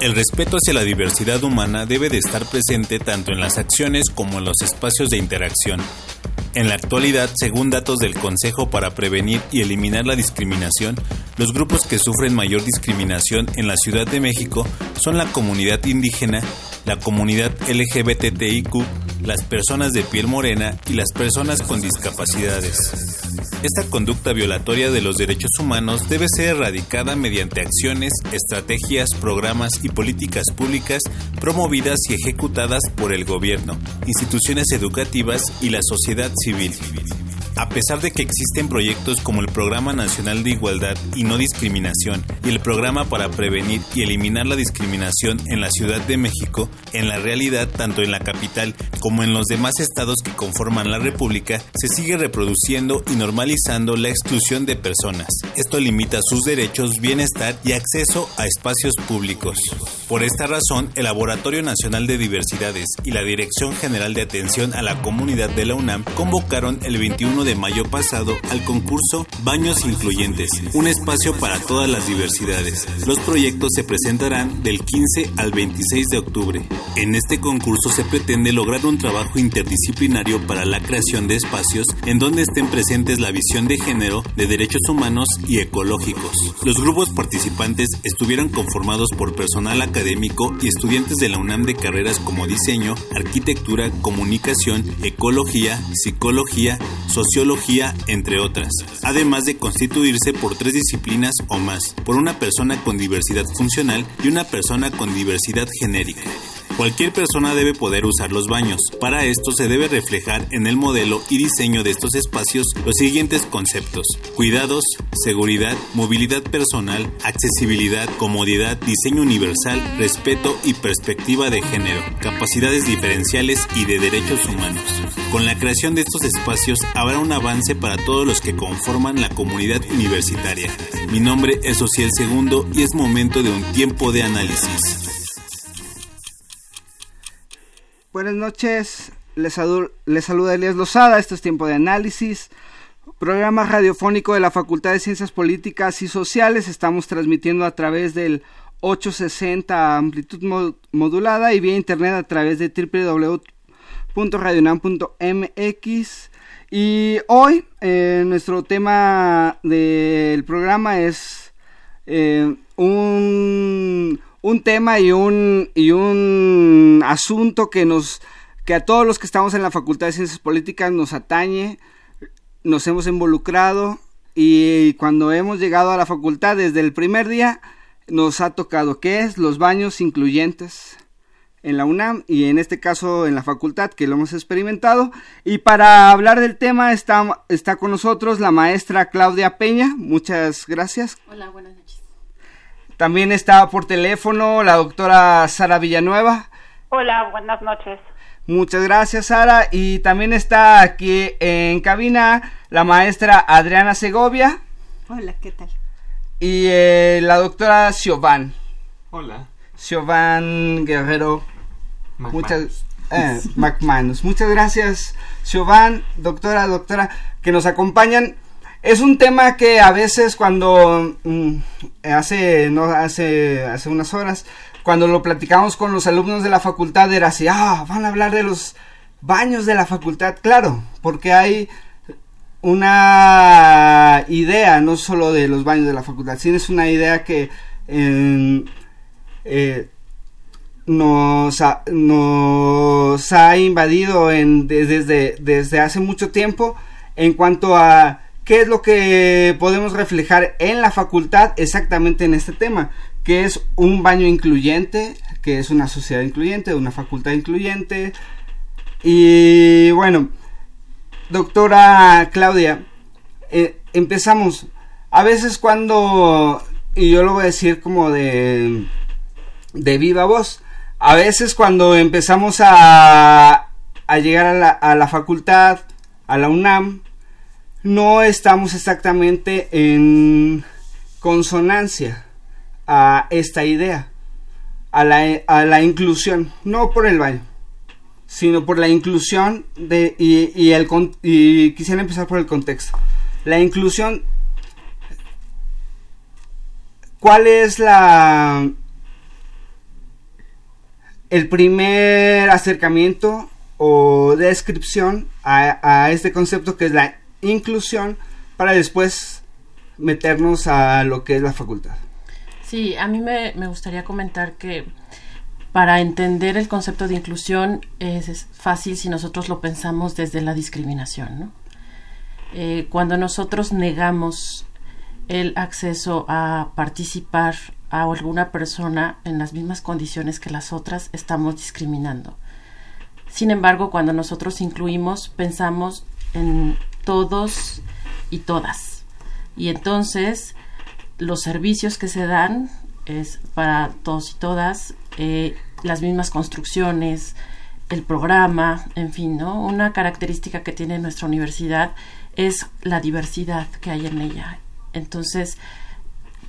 El respeto hacia la diversidad humana debe de estar presente tanto en las acciones como en los espacios de interacción. En la actualidad, según datos del Consejo para Prevenir y Eliminar la Discriminación, los grupos que sufren mayor discriminación en la Ciudad de México son la comunidad indígena, la comunidad LGBTIQ, las personas de piel morena y las personas con discapacidades. Esta conducta violatoria de los derechos humanos debe ser erradicada mediante acciones, estrategias, programas y políticas públicas promovidas y ejecutadas por el gobierno, instituciones educativas y la sociedad civil. A pesar de que existen proyectos como el Programa Nacional de Igualdad y No Discriminación y el Programa para Prevenir y Eliminar la Discriminación en la Ciudad de México, en la realidad, tanto en la capital como en los demás estados que conforman la República, se sigue reproduciendo y normalizando la exclusión de personas. Esto limita sus derechos, bienestar y acceso a espacios públicos. Por esta razón, el Laboratorio Nacional de Diversidades y la Dirección General de Atención a la Comunidad de la UNAM convocaron el 21 de mayo pasado al concurso Baños Incluyentes, un espacio para todas las diversidades. Los proyectos se presentarán del 15 al 26 de octubre. En este concurso se pretende lograr un trabajo interdisciplinario para la creación de espacios en donde estén presentes la visión de género, de derechos humanos y ecológicos. Los grupos participantes estuvieron conformados por personal académico y estudiantes de la UNAM de carreras como diseño, arquitectura, comunicación, ecología, psicología, sociología, entre otras, además de constituirse por tres disciplinas o más, por una persona con diversidad funcional y una persona con diversidad genérica. Cualquier persona debe poder usar los baños. Para esto se debe reflejar en el modelo y diseño de estos espacios los siguientes conceptos. Cuidados, seguridad, movilidad personal, accesibilidad, comodidad, diseño universal, respeto y perspectiva de género, capacidades diferenciales y de derechos humanos. Con la creación de estos espacios habrá un avance para todos los que conforman la comunidad universitaria. Mi nombre es Ociel Segundo y es momento de un tiempo de análisis. Buenas noches, les, saluda Elías Lozada, esto es Tiempo de Análisis, programa radiofónico de la Facultad de Ciencias Políticas y Sociales, estamos transmitiendo a través del 860 amplitud modulada y vía internet a través de www.radionam.mx y hoy eh, nuestro tema del programa es eh, un un tema y un, y un asunto que nos que a todos los que estamos en la Facultad de Ciencias Políticas nos atañe, nos hemos involucrado y cuando hemos llegado a la facultad desde el primer día nos ha tocado qué es los baños incluyentes en la UNAM y en este caso en la facultad que lo hemos experimentado. Y para hablar del tema está, está con nosotros la maestra Claudia Peña. Muchas gracias. Hola también está por teléfono la doctora Sara Villanueva. Hola, buenas noches. Muchas gracias, Sara. Y también está aquí en cabina la maestra Adriana Segovia. Hola, ¿qué tal? Y eh, la doctora Siobhan. Hola. Siobhan Guerrero. Muchas, eh, Muchas gracias, Siobhan, doctora, doctora, que nos acompañan es un tema que a veces cuando mm, hace no hace hace unas horas cuando lo platicamos con los alumnos de la facultad era así, ah, van a hablar de los baños de la facultad, claro, porque hay una idea, no solo de los baños de la facultad, sino es una idea que eh, nos, nos nos ha invadido en, desde, desde hace mucho tiempo en cuanto a qué es lo que podemos reflejar en la facultad exactamente en este tema, que es un baño incluyente, que es una sociedad incluyente, una facultad incluyente. Y bueno, doctora Claudia, eh, empezamos. A veces cuando, y yo lo voy a decir como de, de viva voz, a veces cuando empezamos a, a llegar a la, a la facultad, a la UNAM, no estamos exactamente en consonancia a esta idea, a la, a la inclusión, no por el baño, sino por la inclusión de, y, y, el, y quisiera empezar por el contexto. La inclusión, ¿cuál es la el primer acercamiento o descripción a, a este concepto que es la inclusión para después meternos a lo que es la facultad. Sí, a mí me, me gustaría comentar que para entender el concepto de inclusión es, fácil si nosotros lo pensamos desde la discriminación. ¿no? Eh, cuando nosotros negamos el acceso a participar a alguna persona en las mismas condiciones que las otras, estamos discriminando. Sin embargo, cuando nosotros incluimos, pensamos en todos y todas. Y entonces los servicios que se dan es para todos y todas, eh, las mismas construcciones, el programa, en fin, ¿no? Una característica que tiene nuestra universidad es la diversidad que hay en ella. Entonces,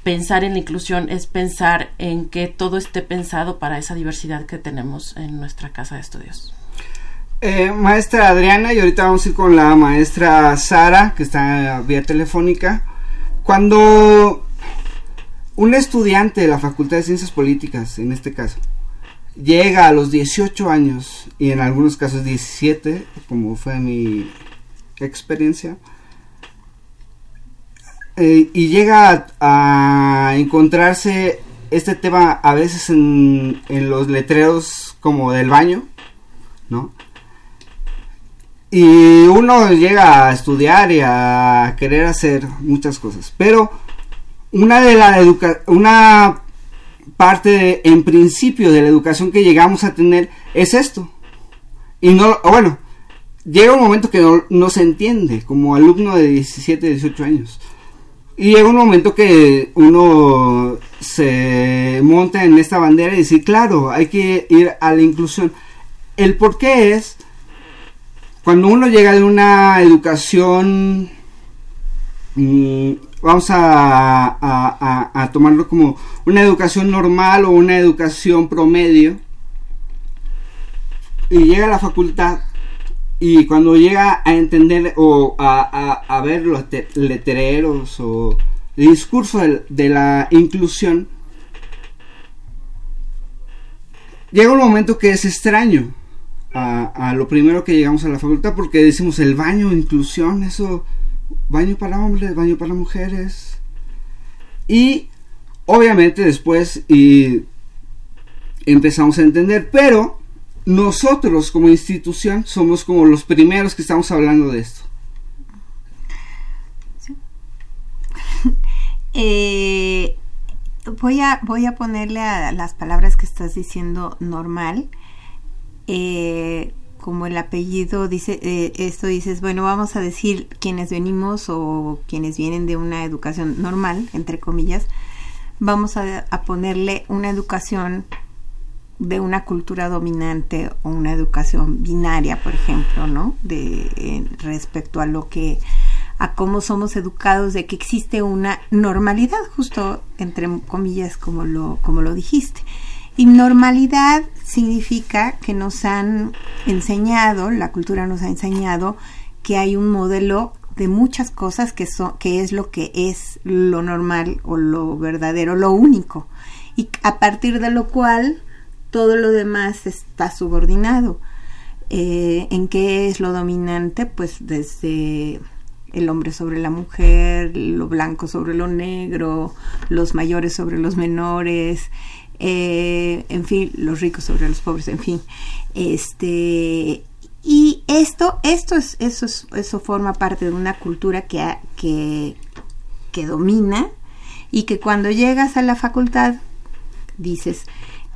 pensar en la inclusión es pensar en que todo esté pensado para esa diversidad que tenemos en nuestra casa de estudios. Eh, maestra Adriana, y ahorita vamos a ir con la maestra Sara, que está vía telefónica. Cuando un estudiante de la Facultad de Ciencias Políticas, en este caso, llega a los 18 años, y en algunos casos 17, como fue mi experiencia, eh, y llega a, encontrarse este tema a veces en, en los letreros como del baño, ¿no? Y uno llega a estudiar y a querer hacer muchas cosas. Pero una de la educa una parte de, en principio de la educación que llegamos a tener es esto. Y no, bueno, llega un momento que no, no se entiende como alumno de 17, 18 años. Y llega un momento que uno se monta en esta bandera y dice, claro, hay que ir a la inclusión. El por qué es cuando uno llega de una educación, mmm, vamos a, a, a, tomarlo como una educación normal o una educación promedio, y llega a la facultad, y cuando llega a entender o a, a ver los letreros o el discurso de, de la inclusión, llega un momento que es extraño a, lo primero que llegamos a la facultad porque decimos el baño, inclusión, eso, baño para hombres, baño para mujeres. Y obviamente después y empezamos a entender, pero nosotros como institución somos como los primeros que estamos hablando de esto. Eh, voy, a, voy a ponerle a las palabras que estás diciendo normal eh, como el apellido dice eh, esto dices bueno vamos a decir quienes venimos o quienes vienen de una educación normal entre comillas vamos a, ponerle una educación de una cultura dominante o una educación binaria por ejemplo no de eh, respecto a lo que a cómo somos educados de que existe una normalidad justo entre comillas como lo como lo dijiste y normalidad significa que nos han enseñado, la cultura nos ha enseñado que hay un modelo de muchas cosas que son que es lo que es lo normal o lo verdadero, lo único. Y a partir de lo cual todo lo demás está subordinado. Eh, ¿En qué es lo dominante? Pues desde el hombre sobre la mujer, lo blanco sobre lo negro, los mayores sobre los menores, eh, en fin, los ricos sobre los pobres, en fin. Este, y esto, esto es, eso, es, eso forma parte de una cultura que, que, que domina y que cuando llegas a la facultad dices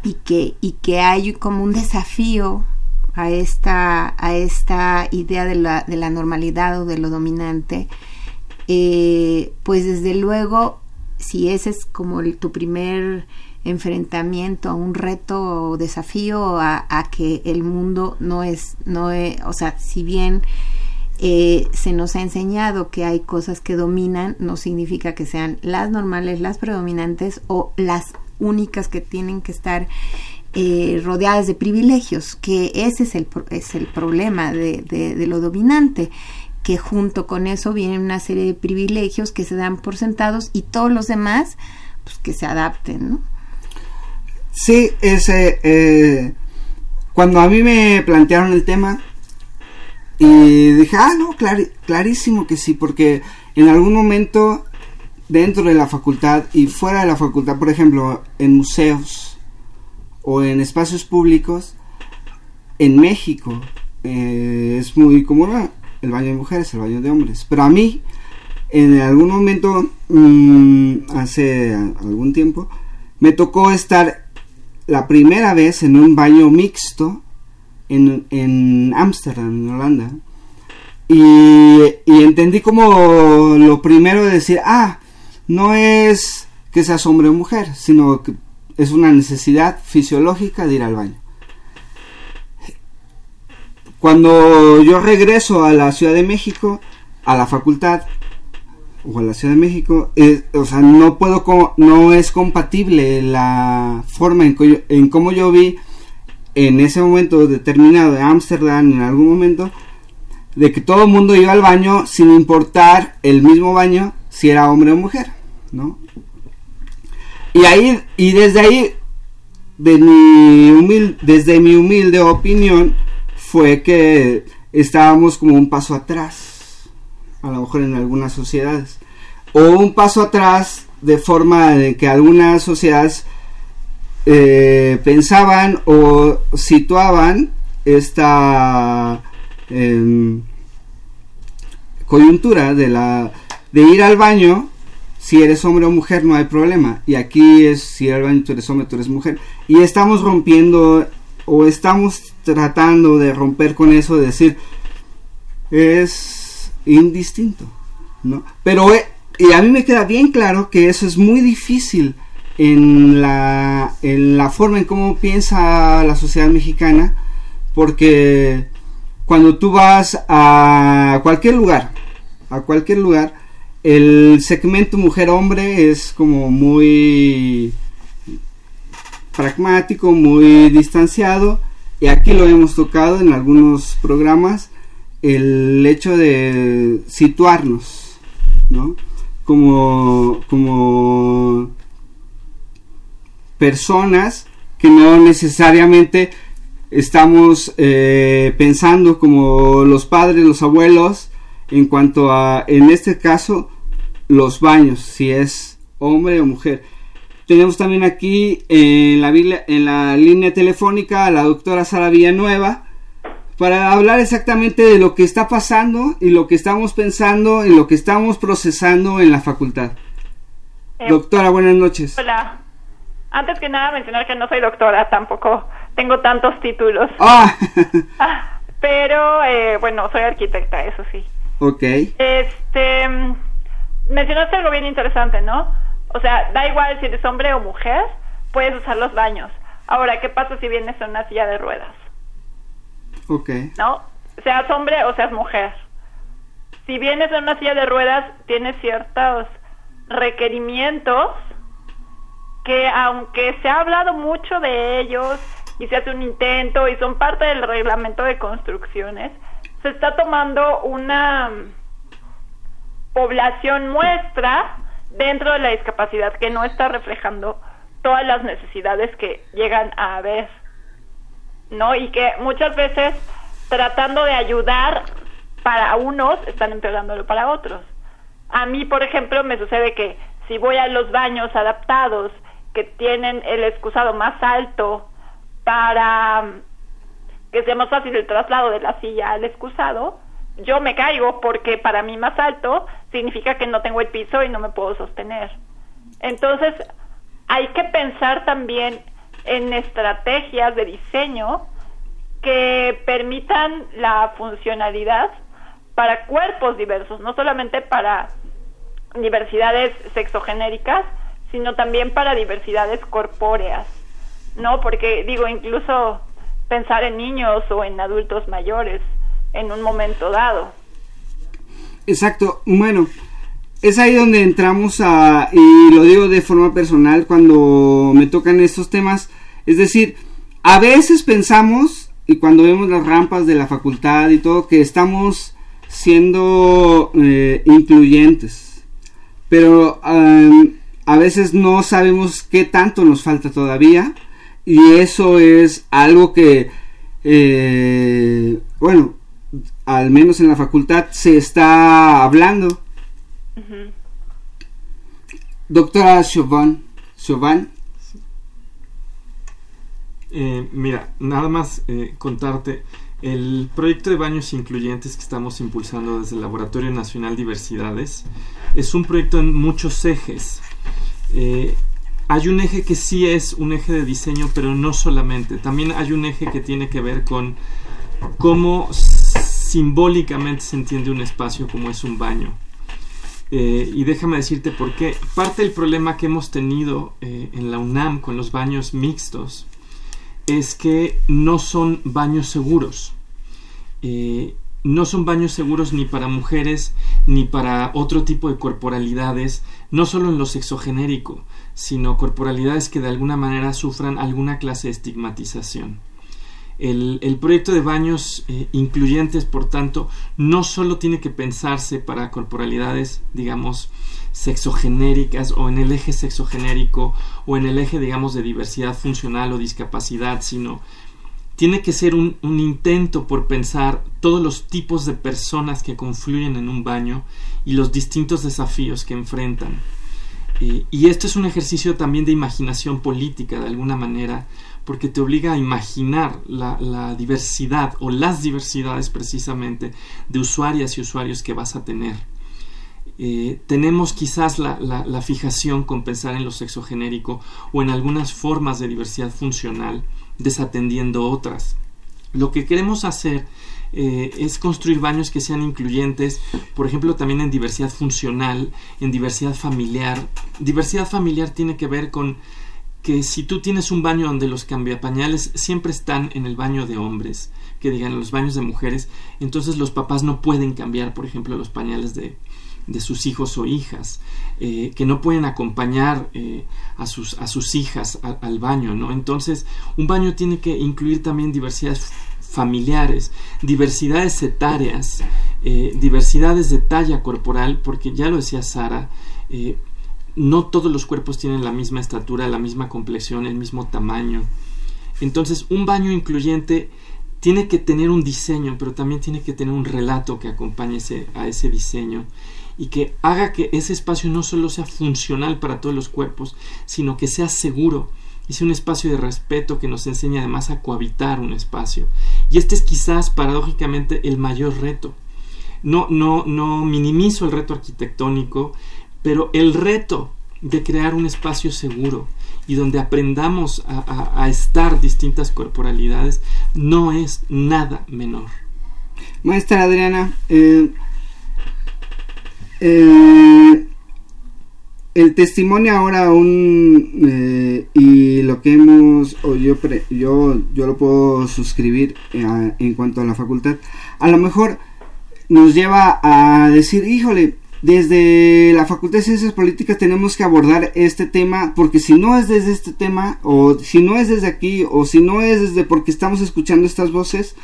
y que, y que hay como un desafío a esta, a esta idea de la, de la normalidad o de lo dominante, eh, pues desde luego, si ese es como tu primer enfrentamiento a un reto o desafío a, que el mundo no es, no es, o sea, si bien eh, se nos ha enseñado que hay cosas que dominan, no significa que sean las normales, las predominantes o las únicas que tienen que estar eh, rodeadas de privilegios, que ese es el, es el problema de, de, lo dominante que junto con eso viene una serie de privilegios que se dan por sentados y todos los demás pues que se adapten, ¿no? Sí, ese, eh, cuando a mí me plantearon el tema y dije, ah, no, clarísimo que sí, porque en algún momento dentro de la facultad y fuera de la facultad, por ejemplo, en museos o en espacios públicos, en México eh, es muy común el baño de mujeres, el baño de hombres, pero a mí en algún momento, mm, hace algún tiempo, me tocó estar la primera vez en un baño mixto en Ámsterdam, en, Holanda. Y, entendí como lo primero de decir, ah, no es que seas hombre o mujer, sino que es una necesidad fisiológica de ir al baño. Cuando yo regreso a la Ciudad de México, a la facultad, o a la Ciudad de México, o sea, no puedo, no es compatible la forma en, en cómo yo vi en ese momento determinado de Ámsterdam, en algún momento, de que todo el mundo iba al baño sin importar el mismo baño si era hombre o mujer, ¿no? Y ahí, y desde ahí, de mi desde mi humilde opinión, fue que estábamos como un paso atrás a lo mejor en algunas sociedades. O un paso atrás de forma de que algunas sociedades eh, pensaban o situaban esta em, coyuntura de la de ir al baño si eres hombre o mujer no hay problema y aquí es si eres baño tú eres hombre tú eres mujer y estamos rompiendo o estamos tratando de romper con eso de decir es indistinto, ¿no? Pero, eh, y a mí me queda bien claro que eso es muy difícil en la, en la forma en cómo piensa la sociedad mexicana, porque cuando tú vas a cualquier lugar, a cualquier lugar, el segmento mujer-hombre es como muy pragmático, muy distanciado, y aquí lo hemos tocado en algunos programas, el hecho de situarnos, ¿no? Como, como personas que no necesariamente estamos eh, pensando como los padres, los abuelos, en cuanto a, en este caso, los baños, si es hombre o mujer. Tenemos también aquí en la, en la línea telefónica a la doctora Sara Villanueva, para hablar exactamente de lo que está pasando y lo que estamos pensando y lo que estamos procesando en la facultad. Eh, doctora, buenas noches. Hola. Antes que nada mencionar que no soy doctora, tampoco tengo tantos títulos. Ah. ah pero eh, bueno, soy arquitecta, eso sí. Ok. Este, mencionaste algo bien interesante, ¿no? O sea, da igual si eres hombre o mujer, puedes usar los baños. Ahora, ¿qué pasa si vienes en una silla de ruedas? Ok. ¿No? Seas hombre o seas mujer. Si vienes en una silla de ruedas, tienes ciertos requerimientos que aunque se ha hablado mucho de ellos y se hace un intento y son parte del reglamento de construcciones, se está tomando una población muestra dentro de la discapacidad que no está reflejando todas las necesidades que llegan a haber. ¿No? Y que muchas veces tratando de ayudar para unos están empeorándolo para otros. A mí, por ejemplo, me sucede que si voy a los baños adaptados que tienen el excusado más alto para que sea más fácil el traslado de la silla al excusado, yo me caigo porque para mí más alto significa que no tengo el piso y no me puedo sostener. Entonces, hay que pensar también en estrategias de diseño que permitan la funcionalidad para cuerpos diversos, no solamente para diversidades sexogenéricas, sino también para diversidades corpóreas, ¿no? Porque digo, incluso pensar en niños o en adultos mayores en un momento dado. Exacto, bueno, es ahí donde entramos a, y lo digo de forma personal cuando me tocan estos temas, es decir, a veces pensamos, y cuando vemos las rampas de la facultad y todo, que estamos siendo eh, incluyentes, pero a veces no sabemos qué tanto nos falta todavía, y eso es algo que, eh, bueno, al menos en la facultad se está hablando. Doctora Chauvin, Chauvin. Eh, mira, nada más eh, contarte, el proyecto de baños incluyentes que estamos impulsando desde el Laboratorio Nacional Diversidades es un proyecto en muchos ejes. Eh, hay un eje que sí es un eje de diseño, pero no solamente. También hay un eje que tiene que ver con cómo simbólicamente se entiende un espacio como es un baño. Eh, y déjame decirte por qué. Parte del problema que hemos tenido eh, en la UNAM con los baños mixtos es que no son baños seguros. Eh, no son baños seguros ni para mujeres ni para otro tipo de corporalidades, no solo en lo sexogenérico, sino corporalidades que de alguna manera sufran alguna clase de estigmatización. El, proyecto de baños eh, incluyentes, por tanto, no solo tiene que pensarse para corporalidades, digamos, sexogenéricas o en el eje sexogenérico o en el eje, digamos, de diversidad funcional o discapacidad, sino tiene que ser un, intento por pensar todos los tipos de personas que confluyen en un baño y los distintos desafíos que enfrentan. Eh, y esto es un ejercicio también de imaginación política, de alguna manera, porque te obliga a imaginar la, diversidad o las diversidades precisamente de usuarias y usuarios que vas a tener. Eh, tenemos quizás la, la, fijación con pensar en lo sexogenérico o en algunas formas de diversidad funcional, desatendiendo otras. Lo que queremos hacer eh, es construir baños que sean incluyentes, por ejemplo, también en diversidad funcional, en diversidad familiar. Diversidad familiar tiene que ver con que si tú tienes un baño donde los cambiapañales siempre están en el baño de hombres, que digan los baños de mujeres, entonces los papás no pueden cambiar, por ejemplo, los pañales de, de sus hijos o hijas, eh, que no pueden acompañar eh, a, sus, a sus hijas al baño, ¿no? Entonces, un baño tiene que incluir también diversidades familiares, diversidades etarias, eh, diversidades de talla corporal, porque ya lo decía Sara, no todos los cuerpos tienen la misma estatura, la misma complexión, el mismo tamaño. Entonces, un baño incluyente tiene que tener un diseño, pero también tiene que tener un relato que acompañe a ese diseño y que haga que ese espacio no solo sea funcional para todos los cuerpos, sino que sea seguro sea un espacio de respeto que nos enseñe además a cohabitar un espacio. Y este es quizás paradójicamente el mayor reto. No, no, no minimizo el reto arquitectónico, pero el reto de crear un espacio seguro y donde aprendamos a, estar distintas corporalidades no es nada menor. Maestra Adriana, eh, eh, el testimonio ahora aún eh, y lo que hemos o yo yo yo lo puedo suscribir en cuanto a la facultad a lo mejor nos lleva a decir híjole desde la Facultad de Ciencias Políticas tenemos que abordar este tema porque si no es desde este tema o si no es desde aquí o si no es desde porque estamos escuchando estas voces,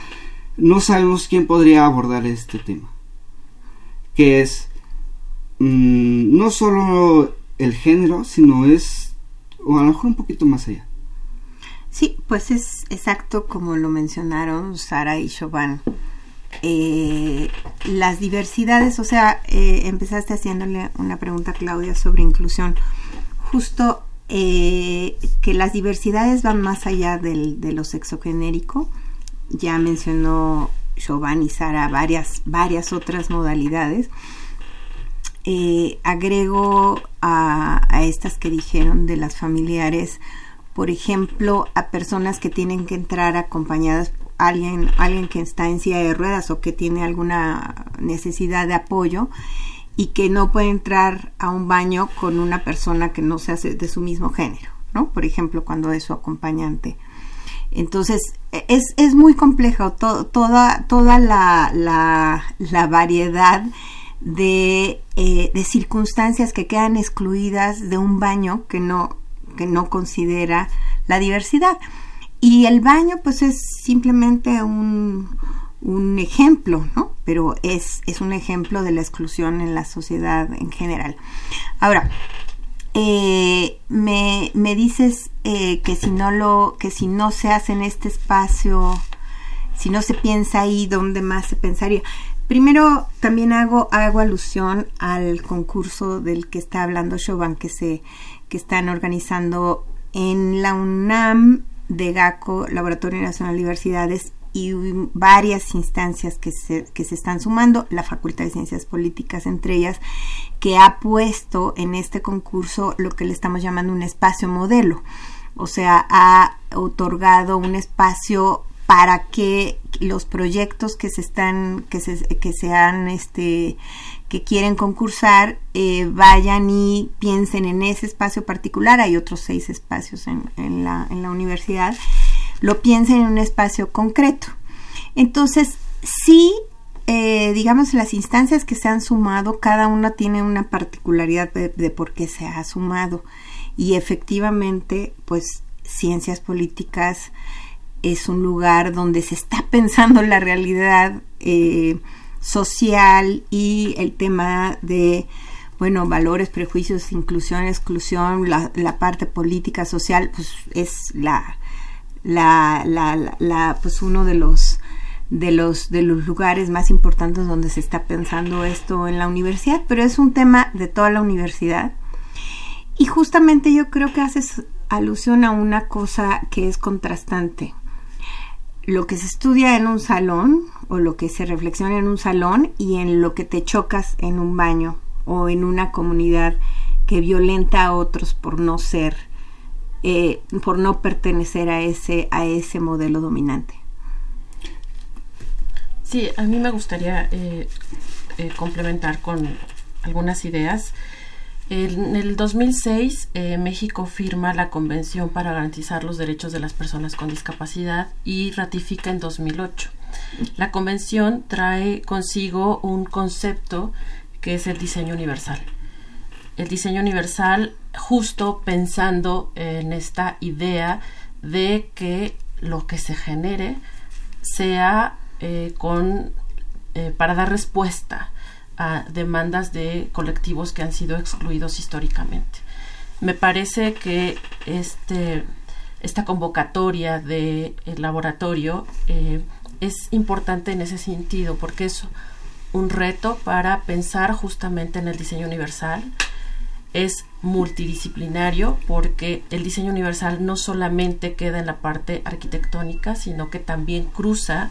no sabemos quién podría abordar este tema. Que es mm, no solo el género, sino es o a lo mejor un poquito más allá. Sí, pues es exacto como lo mencionaron Sara y Chauvin eh, las diversidades, o sea, eh, empezaste haciéndole una pregunta a Claudia sobre inclusión. Justo eh, que las diversidades van más allá del, de lo sexogenérico. Ya mencionó Giovanni Sara varias, varias otras modalidades. Agrego a, a, estas que dijeron de las familiares, por ejemplo, a personas que tienen que entrar acompañadas alguien, alguien que está en silla de ruedas o que tiene alguna necesidad de apoyo y que no puede entrar a un baño con una persona que no sea de su mismo género, ¿no? Por ejemplo, cuando es su acompañante. Entonces, es, es muy complejo toda, toda la, la, variedad de, eh, de, circunstancias que quedan excluidas de un baño que no, que no considera la diversidad. Y el baño, pues es simplemente un, un ejemplo, ¿no? Pero es, es un ejemplo de la exclusión en la sociedad en general. Ahora, eh, me, me, dices eh, que si no lo, que si no se hace en este espacio, si no se piensa ahí, ¿dónde más se pensaría? Primero, también hago, hago alusión al concurso del que está hablando Chauvin, que se, que están organizando en la UNAM de GACO, Laboratorio Nacional de Diversidades, y varias instancias que se, que se están sumando, la Facultad de Ciencias Políticas entre ellas, que ha puesto en este concurso lo que le estamos llamando un espacio modelo. O sea, ha otorgado un espacio para que los proyectos que se están, que se, que este, que quieren concursar eh, vayan y piensen en ese espacio particular, hay otros seis espacios en, la, en la universidad, lo piensen en un espacio concreto. Entonces, sí, eh, digamos, las instancias que se han sumado, cada una tiene una particularidad de, de por qué se ha sumado. Y efectivamente, pues, ciencias políticas es un lugar donde se está pensando la realidad. Eh, social y el tema de bueno, valores, prejuicios, inclusión, exclusión, la, la parte política, social, pues es la, la, la, la, pues uno de los de los de los lugares más importantes donde se está pensando esto en la universidad, pero es un tema de toda la universidad. Y justamente yo creo que haces alusión a una cosa que es contrastante lo que se estudia en un salón o lo que se reflexiona en un salón y en lo que te chocas en un baño o en una comunidad que violenta a otros por no ser, eh, por no pertenecer a ese, a ese modelo dominante. Sí, a mí me gustaría eh, eh, complementar con algunas ideas. En el 2006, eh, México firma la Convención para garantizar los derechos de las personas con discapacidad y ratifica en 2008. La convención trae consigo un concepto que es el diseño universal. El diseño universal justo pensando en esta idea de que lo que se genere sea eh, con eh, para dar respuesta a demandas de colectivos que han sido excluidos históricamente. Me parece que este, esta convocatoria del laboratorio eh, es importante en ese sentido porque es un reto para pensar justamente en el diseño universal. Es multidisciplinario porque el diseño universal no solamente queda en la parte arquitectónica, sino que también cruza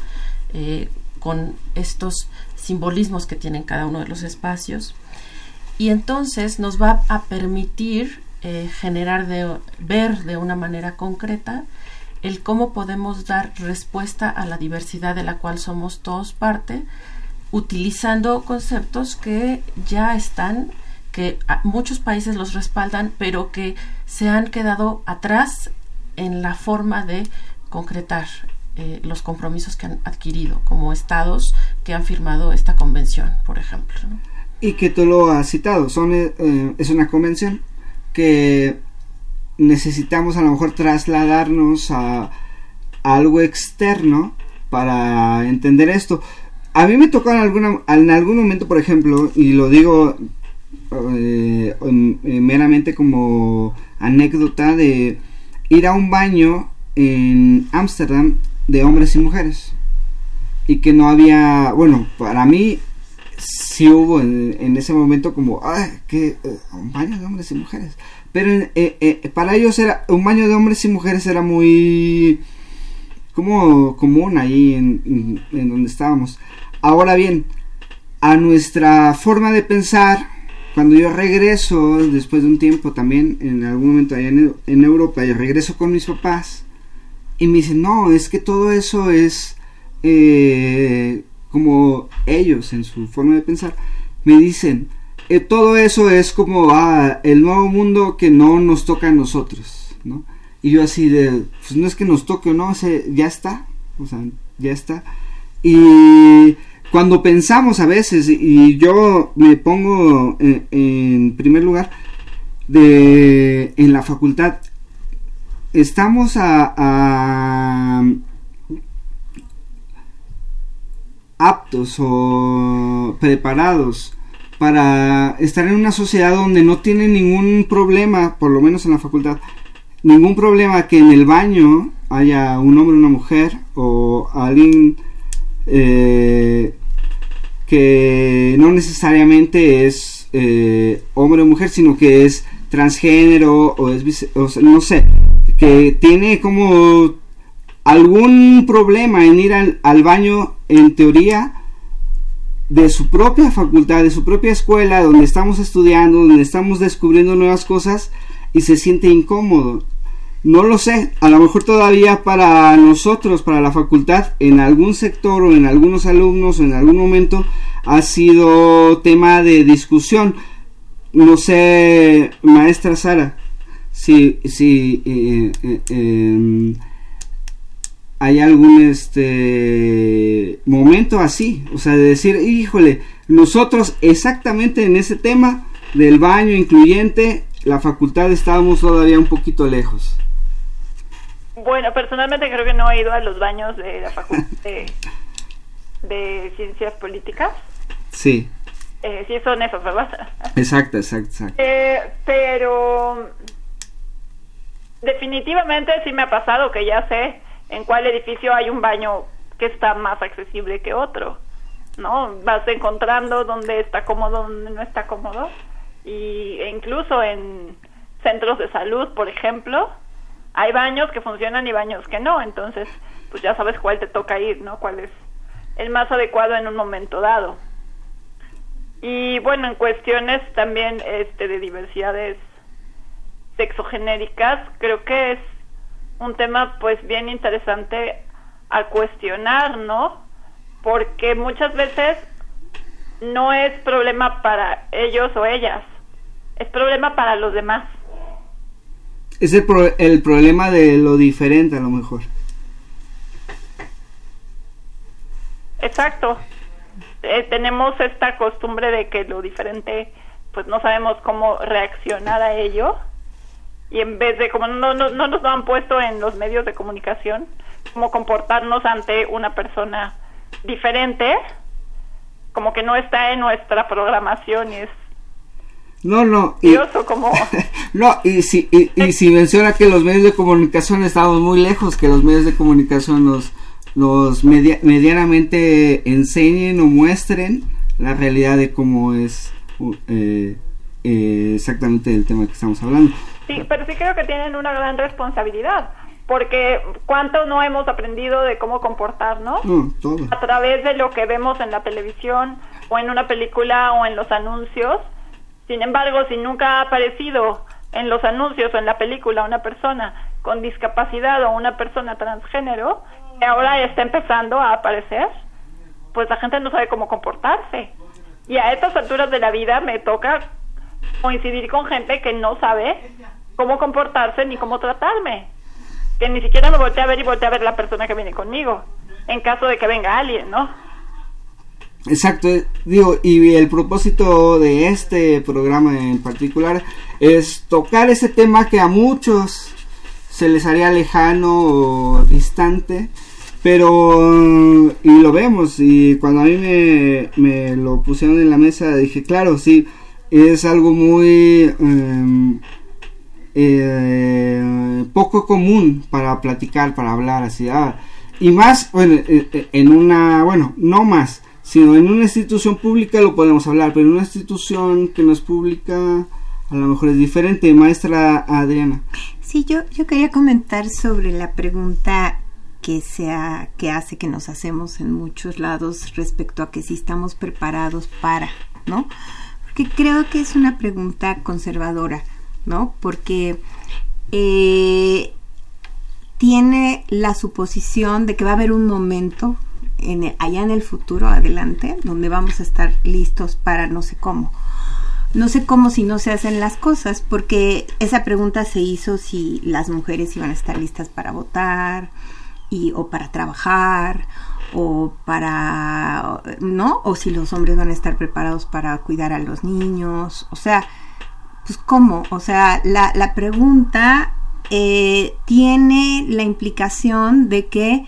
eh, con estos simbolismos que tienen cada uno de los espacios. Y entonces nos va a permitir eh, generar de ver de una manera concreta el cómo podemos dar respuesta a la diversidad de la cual somos todos parte utilizando conceptos que ya están que muchos países los respaldan pero que se han quedado atrás en la forma de concretar eh, los compromisos que han adquirido como estados que han firmado esta convención, por ejemplo. Y que tú lo has citado, son, eh, es una convención que necesitamos a lo mejor trasladarnos a, algo externo para entender esto. A mí me tocó en, alguna, en algún momento, por ejemplo, y lo digo eh, meramente como anécdota de ir a un baño en Ámsterdam de hombres y mujeres. Y que no había, bueno, para mí sí hubo en, ese momento como, ah, que eh, un baño de hombres y mujeres. Pero eh, eh, para ellos era un baño de hombres y mujeres era muy como común ahí en, en donde estábamos. Ahora bien, a nuestra forma de pensar, cuando yo regreso después de un tiempo también, en algún momento allá en, en Europa, yo regreso con mis papás y me dicen, no, es que todo eso es eh, como ellos en su forma de pensar, me dicen, eh, todo eso es como ah, el nuevo mundo que no nos toca a nosotros, ¿no? Y yo así de, pues no es que nos toque o no, ya está, o sea, ya está. Y cuando pensamos a veces, y yo me pongo en, en primer lugar, de, en la facultad, estamos a, aptos o preparados para estar en una sociedad donde no tiene ningún problema, por lo menos en la facultad, ningún problema que en el baño haya un hombre o una mujer o alguien eh, que no necesariamente es eh, hombre o mujer, sino que es transgénero o es, no sé, que tiene como algún problema en ir al, baño en teoría de su propia facultad, de su propia escuela, donde estamos estudiando, donde estamos descubriendo nuevas cosas y se siente incómodo. No lo sé, a lo mejor todavía para nosotros, para la facultad, en algún sector o en algunos alumnos o en algún momento ha sido tema de discusión. No sé, maestra Sara, si, si eh, eh, em, hay algún este momento así, o sea, de decir, híjole, nosotros exactamente en ese tema del baño incluyente, la facultad estábamos todavía un poquito lejos. Bueno, personalmente creo que no he ido a los baños de la facultad de, ciencias políticas. Sí. Eh, sí, son esos, ¿verdad? Exacto, exacto, exacto. Eh, pero definitivamente sí me ha pasado que ya sé en cuál edificio hay un baño que está más accesible que otro, ¿no? Vas encontrando dónde está cómodo, dónde no está cómodo y e incluso en centros de salud, por ejemplo, hay baños que funcionan y baños que no, entonces pues ya sabes cuál te toca ir, ¿no? Cuál es el más adecuado en un momento dado. Y bueno, en cuestiones también este de diversidades sexogenéricas, creo que es un tema pues bien interesante a cuestionar, ¿no? Porque muchas veces no es problema para ellos o ellas, es problema para los demás. Es el, el problema de lo diferente a lo mejor. Exacto. Eh, tenemos esta costumbre de que lo diferente, pues no sabemos cómo reaccionar a ello y en vez de como no, no, no nos lo han puesto en los medios de comunicación, como comportarnos ante una persona diferente, como que no está en nuestra programación y es no, no. Y, como... no, y si, y, si menciona que los medios de comunicación estamos muy lejos, que los medios de comunicación nos, los medianamente enseñen o muestren la realidad de cómo es eh, eh, exactamente el tema que estamos hablando. Sí, pero sí creo que tienen una gran responsabilidad, porque cuánto no hemos aprendido de cómo comportarnos a través de lo que vemos en la televisión o en una película o en los anuncios. Sin embargo, si nunca ha aparecido en los anuncios o en la película una persona con discapacidad o una persona transgénero, que ahora está empezando a aparecer, pues la gente no sabe cómo comportarse. Y a estas alturas de la vida me toca coincidir con gente que no sabe cómo comportarse ni cómo tratarme. Que ni siquiera me volteé a ver y volteé a ver la persona que viene conmigo, en caso de que venga alguien, ¿no? Exacto, eh, digo, y el propósito de este programa en particular es tocar ese tema que a muchos se les haría lejano o distante, pero y lo vemos y cuando a mí me, lo pusieron en la mesa dije, claro, sí, es algo muy em, eh, poco común para platicar, para hablar así. Ah, y más, bueno, eh, eh, en una, bueno, no más, sino en una institución pública lo podemos hablar, pero en una institución que no es pública a lo mejor es diferente. Maestra Adriana. Sí, yo, yo quería comentar sobre la pregunta que, sea, que hace que nos hacemos en muchos lados respecto a que si estamos preparados para, ¿no? Porque creo que es una pregunta conservadora, ¿no? Porque eh, tiene la suposición de que va a haber un momento en allá en el futuro, adelante, donde vamos a estar listos para no sé cómo no sé cómo si no se hacen las cosas, porque esa pregunta se hizo si las mujeres iban a estar listas para votar y, o para trabajar o para, ¿no? O si los hombres van a estar preparados para cuidar a los niños. O sea, pues cómo. O sea, la, la pregunta eh, tiene la implicación de que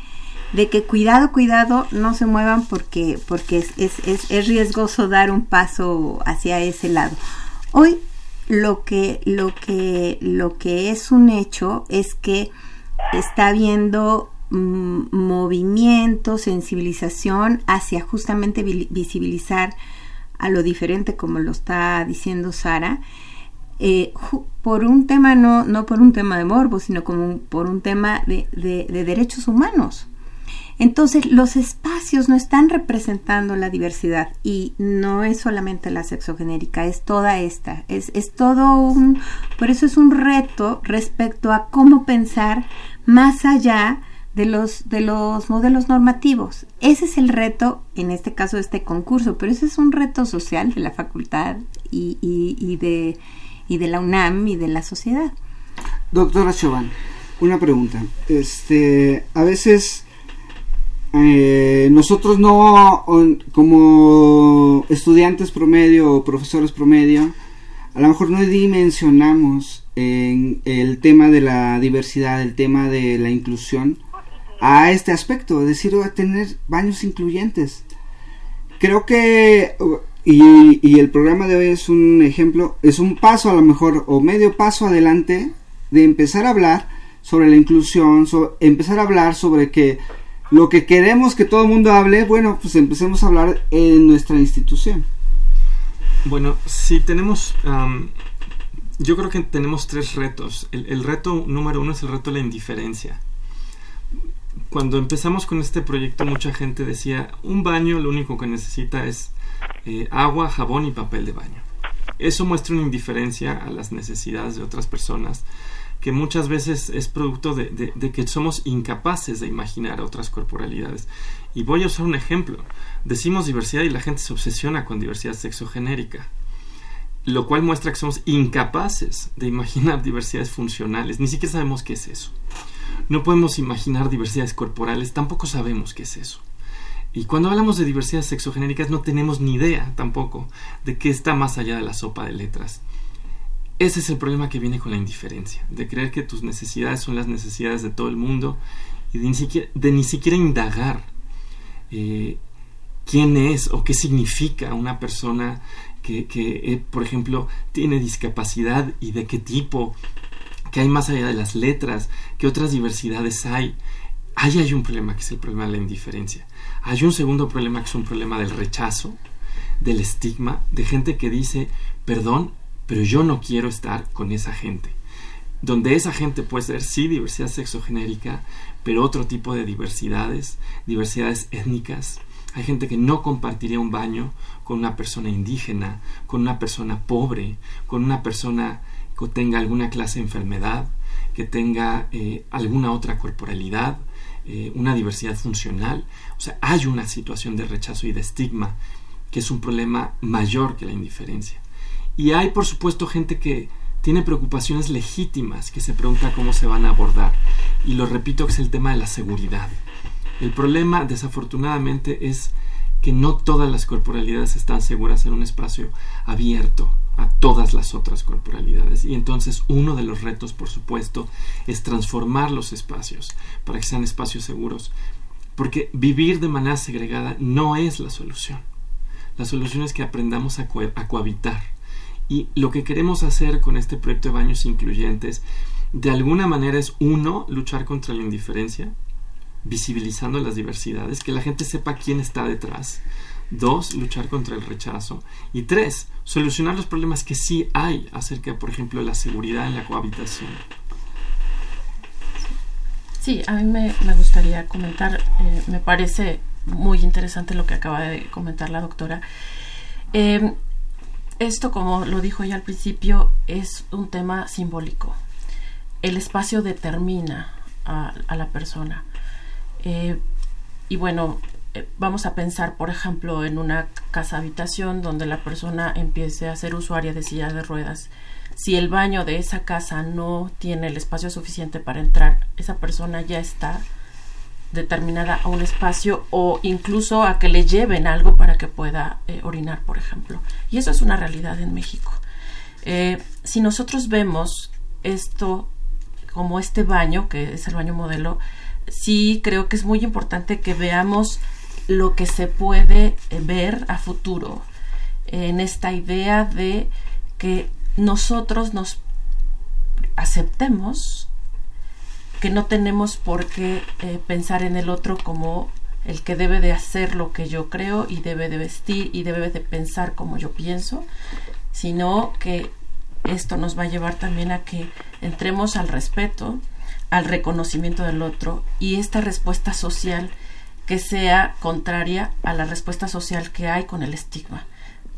de que cuidado, cuidado, no se muevan porque, porque es, es, es, riesgoso dar un paso hacia ese lado. Hoy lo que, lo que, lo que es un hecho es que está habiendo mm, movimiento, sensibilización hacia justamente visibilizar a lo diferente, como lo está diciendo Sara, eh, por un tema, no, no por un tema de morbo, sino como por un tema de, de derechos humanos. Entonces, los espacios no están representando la diversidad y no es solamente la sexogenérica, es toda esta, es, es todo un, por eso es un reto respecto a cómo pensar más allá de los, de los modelos normativos. Ese es el reto, en este caso, de este concurso, pero ese es un reto social de la facultad y, y, de, y de la UNAM y de la sociedad. Doctora Chauvin, una pregunta. Este, a veces eh, nosotros no, como estudiantes promedio o profesores promedio, a lo mejor no dimensionamos en el tema de la diversidad, el tema de la inclusión a este aspecto, decir, tener baños incluyentes. Creo que, y, el programa de hoy es un ejemplo, es un paso a lo mejor, o medio paso adelante, de empezar a hablar sobre la inclusión, empezar a hablar sobre que lo que queremos que todo el mundo hable, bueno, pues empecemos a hablar en nuestra institución. Bueno, si tenemos, yo creo que tenemos tres retos. El, reto número uno es el reto de la indiferencia. Cuando empezamos con este proyecto, mucha gente decía, un baño lo único que necesita es eh, agua, jabón y papel de baño. Eso muestra una indiferencia a las necesidades de otras personas que muchas veces es producto de, que somos incapaces de imaginar otras corporalidades. Y voy a usar un ejemplo. Decimos diversidad y la gente se obsesiona con diversidad sexogenérica, lo cual muestra que somos incapaces de imaginar diversidades funcionales. Ni siquiera sabemos qué es eso. No podemos imaginar diversidades corporales, tampoco sabemos qué es eso. Y cuando hablamos de diversidades sexogenéricas no tenemos ni idea tampoco de qué está más allá de la sopa de letras. Ese es el problema que viene con la indiferencia, de creer que tus necesidades son las necesidades de todo el mundo y de ni siquiera, indagar eh, quién es o qué significa una persona que, eh, por ejemplo, tiene discapacidad y de qué tipo, que hay más allá de las letras, qué otras diversidades hay. Ahí hay un problema que es el problema de la indiferencia. Hay un segundo problema que es un problema del rechazo, del estigma, de gente que dice, perdón, pero yo no quiero estar con esa gente. Donde esa gente puede ser, sí, diversidad sexogenérica, pero otro tipo de diversidades, diversidades étnicas. Hay gente que no compartiría un baño con una persona indígena, con una persona pobre, con una persona que tenga alguna clase de enfermedad, que tenga eh, alguna otra corporalidad, eh, una diversidad funcional. O sea, hay una situación de rechazo y de estigma que es un problema mayor que la indiferencia. Y hay, por supuesto, gente que tiene preocupaciones legítimas que se pregunta cómo se van a abordar. Y lo repito que es el tema de la seguridad. El problema, desafortunadamente, es que no todas las corporalidades están seguras en un espacio abierto a todas las otras corporalidades. Y entonces uno de los retos, por supuesto, es transformar los espacios para que sean espacios seguros. Porque vivir de manera segregada no es la solución. La solución es que aprendamos a, a cohabitar y lo que queremos hacer con este proyecto de baños incluyentes, de alguna manera es uno, luchar contra la indiferencia, visibilizando las diversidades, que la gente sepa quién está detrás Dos, luchar contra el rechazo. Y tres, solucionar los problemas que sí hay acerca, por ejemplo, de la seguridad en la cohabitación. Sí, a mí me, gustaría comentar, eh, me parece muy interesante lo que acaba de comentar la doctora. Em, esto, como lo dijo ella al principio, es un tema simbólico. El espacio determina a, la persona. Eh, y bueno, eh, vamos a pensar, por ejemplo, en una casa habitación donde la persona empiece a ser usuaria de silla de ruedas si el baño de esa casa no tiene el espacio suficiente para entrar, esa persona ya está determinada a un espacio o incluso a que le lleven algo para que pueda eh, orinar, por ejemplo. Y eso es una realidad en México. Eh, si nosotros vemos esto como este baño, que es el baño modelo, sí creo que es muy importante que veamos lo que se puede eh, ver a futuro en esta idea de que nosotros nos aceptemos que no tenemos por qué eh, pensar en el otro como el que debe de hacer lo que yo creo y debe de vestir y debe de pensar como yo pienso, sino que esto nos va a llevar también a que entremos al respeto, al reconocimiento del otro y esta respuesta social que sea contraria a la respuesta social que hay con el estigma.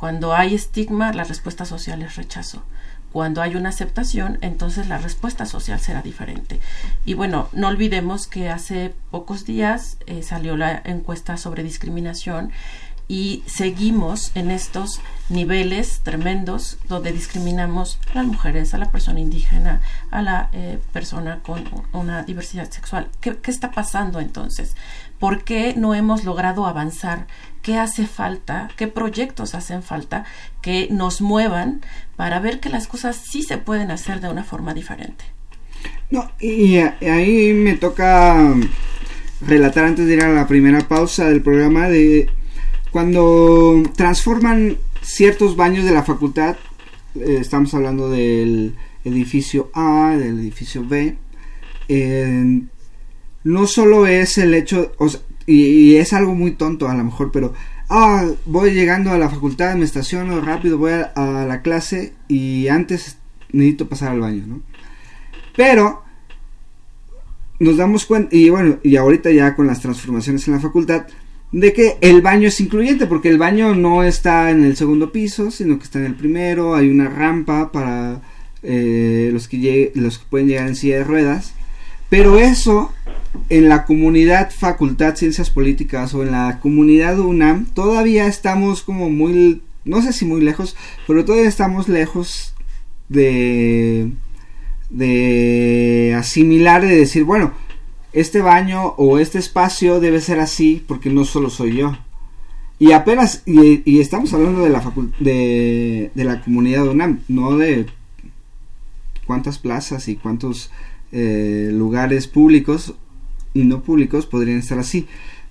Cuando hay estigma, la respuesta social es rechazo. Cuando hay una aceptación, entonces la respuesta social será diferente. Y bueno, no olvidemos que hace pocos días eh, salió la encuesta sobre discriminación y seguimos en estos niveles tremendos donde discriminamos a las mujeres, a la persona indígena, a la eh, persona con una diversidad sexual. ¿Qué, ¿Qué, está pasando entonces? ¿Por qué no hemos logrado avanzar qué hace falta, qué proyectos hacen falta que nos muevan para ver que las cosas sí se pueden hacer de una forma diferente. No, y ahí me toca relatar antes de ir a la primera pausa del programa de cuando transforman ciertos baños de la facultad, eh, estamos hablando del edificio A, del edificio B, no solo es el hecho, y, es algo muy tonto a lo mejor, pero ah, voy llegando a la facultad, me estaciono rápido, voy a, la clase y antes necesito pasar al baño, ¿no? Pero nos damos cuenta, y bueno, y ahorita ya con las transformaciones en la facultad, de que el baño es incluyente, porque el baño no está en el segundo piso, sino que está en el primero, hay una rampa para eh, los, que los que pueden llegar en silla de ruedas, pero eso en la comunidad Facultad Ciencias Políticas o en la comunidad UNAM todavía estamos como muy, no sé si muy lejos, pero todavía estamos lejos de, de asimilar, de decir, bueno, este baño o este espacio debe ser así porque no solo soy yo. Y apenas, y, estamos hablando de la, de, de la comunidad UNAM, no de cuántas plazas y cuántos eh, lugares públicos y no públicos podrían estar así.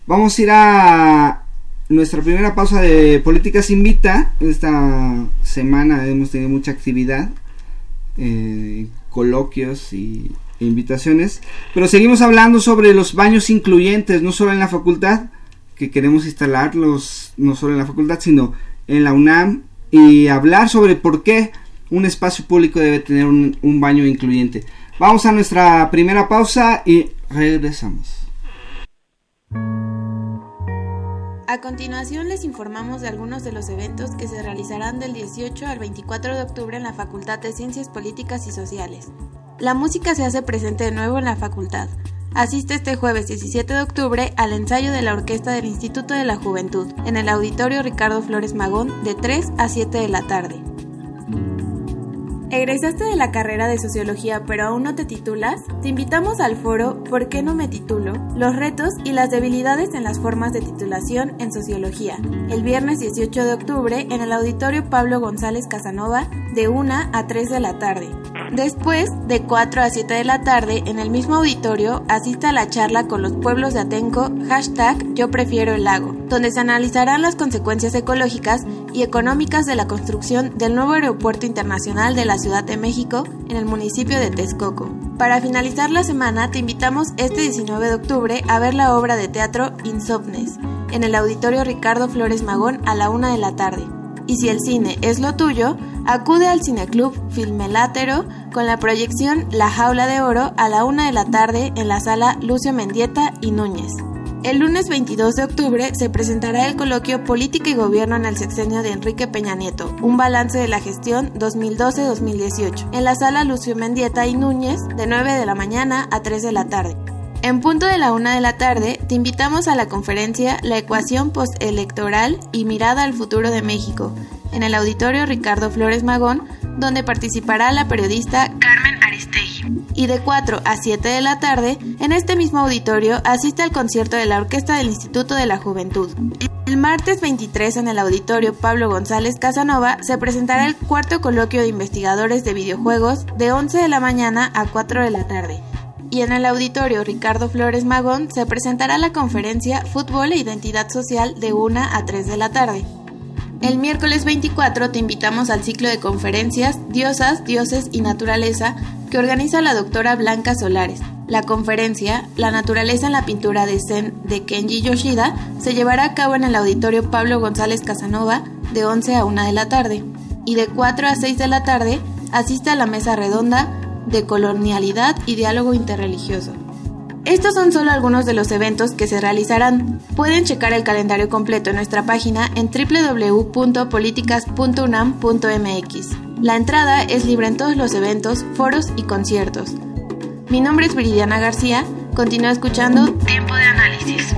Vamos a ir a nuestra primera pausa de Políticas Invita. Esta semana hemos tenido mucha actividad, eh, coloquios y invitaciones. Pero seguimos hablando sobre los baños incluyentes, no solo en la facultad, que queremos instalarlos, no solo en la facultad, sino en la UNAM, y hablar sobre por qué un espacio público debe tener un, baño incluyente. Vamos a nuestra primera pausa y regresamos. A continuación les informamos de algunos de los eventos que se realizarán del 18 al 24 de octubre en la Facultad de Ciencias Políticas y Sociales. La música se hace presente de nuevo en la facultad. Asiste este jueves 17 de octubre al ensayo de la Orquesta del Instituto de la Juventud en el Auditorio Ricardo Flores Magón de 3 a 7 de la tarde. ¿Egresaste de la carrera de sociología pero aún no te titulas? Te invitamos al foro ¿Por qué no me titulo? Los retos y las debilidades en las formas de titulación en sociología, el viernes 18 de octubre en el auditorio Pablo González Casanova de 1 a 3 de la tarde. Después, de 4 a 7 de la tarde, en el mismo auditorio, asista a la charla con los pueblos de Atenco, hashtag Yo Prefiero el Lago, donde se analizarán las consecuencias ecológicas y económicas de la construcción del nuevo aeropuerto internacional de la Ciudad de México en el municipio de Texcoco. Para finalizar la semana, te invitamos este 19 de octubre a ver la obra de teatro Insomnes, en el Auditorio Ricardo Flores Magón a la una de la tarde. Y si el cine es lo tuyo, acude al Cineclub Filmelátero con la proyección La Jaula de Oro a la una de la tarde en la sala Lucio Mendieta y Núñez. El lunes 22 de octubre se presentará el coloquio Política y Gobierno en el sexenio de Enrique Peña Nieto, un balance de la gestión 2012-2018, en la sala Lucio Mendieta y Núñez de 9 de la mañana a 3 de la tarde. En punto de la una de la tarde, te invitamos a la conferencia La ecuación postelectoral y mirada al futuro de México, en el auditorio Ricardo Flores Magón, donde participará la periodista Carmen. Y de 4 a 7 de la tarde, en este mismo auditorio, asiste al concierto de la Orquesta del Instituto de la Juventud. El martes 23 en el auditorio Pablo González Casanova se presentará el cuarto coloquio de investigadores de videojuegos de 11 de la mañana a 4 de la tarde. Y en el auditorio Ricardo Flores Magón se presentará la conferencia Fútbol e Identidad Social de 1 a 3 de la tarde. El miércoles 24 te invitamos al ciclo de conferencias Diosas, Dioses y Naturaleza que organiza la doctora Blanca Solares. La conferencia La naturaleza en la pintura de Zen de Kenji Yoshida se llevará a cabo en el auditorio Pablo González Casanova de 11 a 1 de la tarde y de 4 a 6 de la tarde asiste a la mesa redonda de colonialidad y diálogo interreligioso. Estos son solo algunos de los eventos que se realizarán. Pueden checar el calendario completo en nuestra página en www.políticas.unam.mx. La entrada es libre en todos los eventos, foros y conciertos. Mi nombre es Viridiana García. Continúa escuchando Tiempo de Análisis.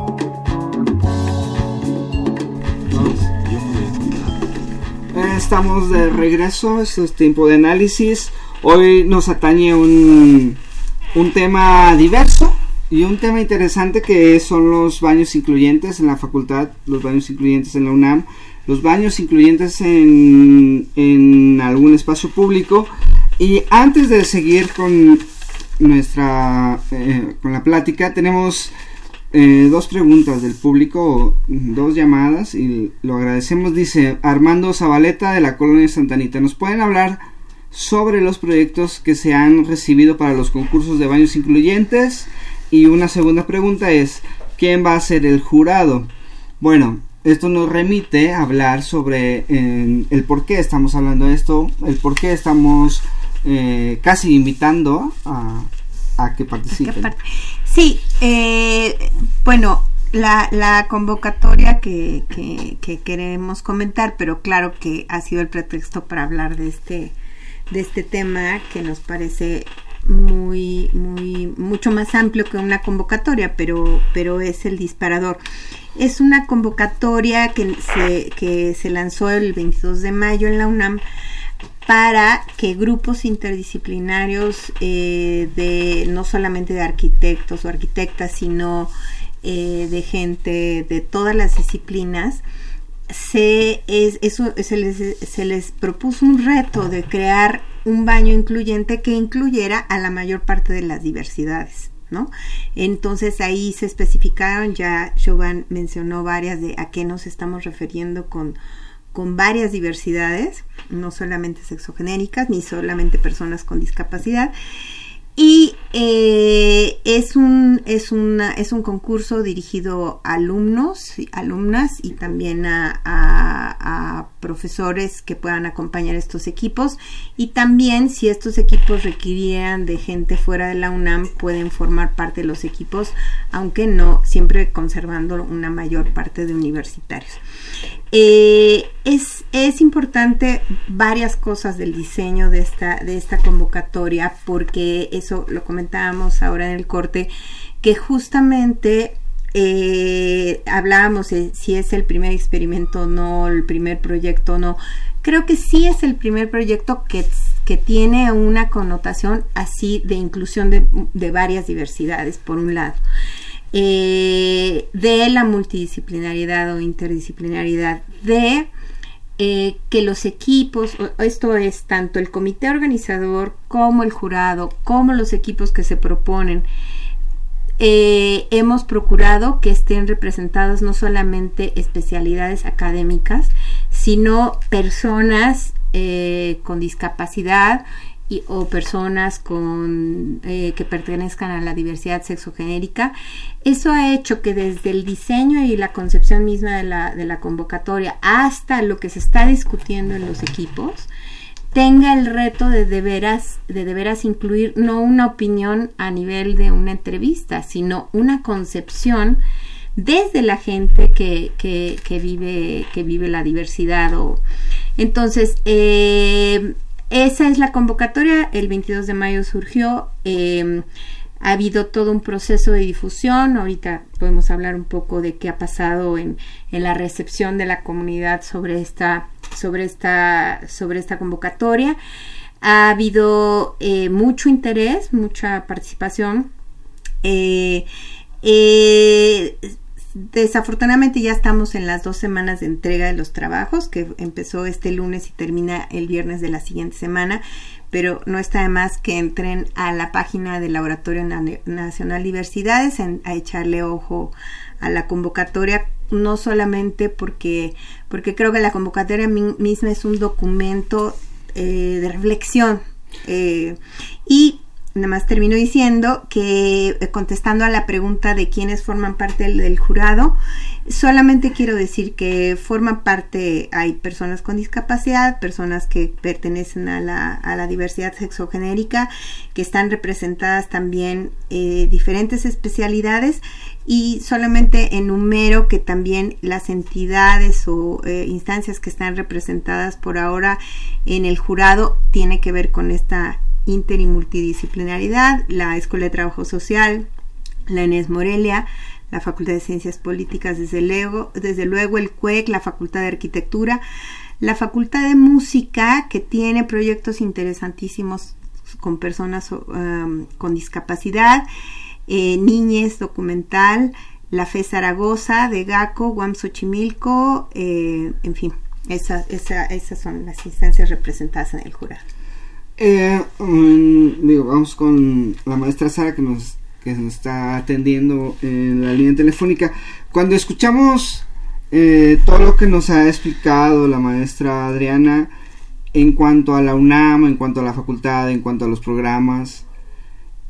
Estamos de regreso, esto es Tiempo de Análisis. Hoy nos atañe un, un tema diverso, y un tema interesante que son los baños incluyentes en la facultad, los baños incluyentes en la UNAM, los baños incluyentes en, en algún espacio público. Y antes de seguir con nuestra eh, con la plática, tenemos eh, dos preguntas del público, dos llamadas y lo agradecemos. Dice Armando Zabaleta de la colonia Santanita, ¿nos pueden hablar sobre los proyectos que se han recibido para los concursos de baños incluyentes? Y una segunda pregunta es, ¿quién va a ser el jurado? Bueno, esto nos remite a hablar sobre el por qué estamos hablando de esto, el por qué estamos eh, casi invitando a, que participen. Sí, eh, bueno, la, convocatoria que, que, queremos comentar, pero claro que ha sido el pretexto para hablar de este, de este tema que nos parece muy, muy, mucho más amplio que una convocatoria, pero, pero es el disparador. Es una convocatoria que se, que se lanzó el 22 de mayo en la UNAM para que grupos interdisciplinarios eh, de no solamente de arquitectos o arquitectas, sino eh, de gente de todas las disciplinas, se, es, eso, se, les, se les propuso un reto de crear un baño incluyente que incluyera a la mayor parte de las diversidades. ¿No? Entonces ahí se especificaron, ya Chauvin mencionó varias de a qué nos estamos refiriendo con, con varias diversidades, no solamente sexogenéricas, ni solamente personas con discapacidad. Y eh, es, un, es, una, es un concurso dirigido a alumnos, alumnas y también a, profesores que puedan acompañar estos equipos. Y también si estos equipos requirieran de gente fuera de la UNAM, pueden formar parte de los equipos, aunque no, siempre conservando una mayor parte de universitarios. Eh, es, es, importante varias cosas del diseño de esta, de esta convocatoria, porque eso lo comentábamos ahora en el corte, que justamente eh, hablábamos de si es el primer experimento o no, el primer proyecto o no. Creo que sí es el primer proyecto que, que tiene una connotación así de inclusión de, de varias diversidades, por un lado. Eh, de la multidisciplinariedad o interdisciplinariedad, de eh, que los equipos, esto es tanto el comité organizador como el jurado, como los equipos que se proponen, eh, hemos procurado que estén representados no solamente especialidades académicas, sino personas con discapacidad o personas con, eh, que pertenezcan a la diversidad sexogenérica. Eso ha hecho que desde el diseño y la concepción misma de la, de la convocatoria hasta lo que se está discutiendo en los equipos, tenga el reto de de veras, de de veras incluir no una opinión a nivel de una entrevista, sino una concepción desde la gente que, que, que vive, que vive la diversidad. O, entonces, eh, esa es la convocatoria, el 22 de mayo surgió. Eh, ha habido todo un proceso de difusión. Ahorita podemos hablar un poco de qué ha pasado en, en la recepción de la comunidad sobre esta, sobre esta, sobre esta convocatoria. Ha habido eh, mucho interés, mucha participación. Eh, eh, desafortunadamente ya estamos en las dos semanas de entrega de los trabajos, que empezó este lunes y termina el viernes de la siguiente semana pero no está de más que entren a la página del Laboratorio Nacional Diversidades a echarle ojo a la convocatoria, no solamente porque, porque creo que la convocatoria misma es un documento eh, de reflexión eh, y nada más termino diciendo que eh, contestando a la pregunta de quiénes forman parte del, jurado, solamente quiero decir que forman parte, hay personas con discapacidad, personas que pertenecen a la, a la diversidad sexogenérica, que están representadas también eh, diferentes especialidades y solamente enumero que también las entidades o eh, instancias que están representadas por ahora en el jurado tiene que ver con esta inter y multidisciplinaridad, la Escuela de Trabajo Social, la ENES Morelia, la Facultad de Ciencias Políticas, desde luego, desde luego el CUEC, la Facultad de Arquitectura, la Facultad de Música, que tiene proyectos interesantísimos con personas um, con discapacidad, eh, Niñez Documental, la FE Zaragoza, de GACO, Guam Xochimilco, eh, en fin, esas son las instancias representadas en el jurado. Eh, mm, digo, vamos con la maestra Sara que nos, que nos está atendiendo en la línea telefónica. Cuando escuchamos eh, todo lo que nos ha explicado la maestra Adriana en cuanto a la UNAM, en cuanto a la facultad, en cuanto a los programas,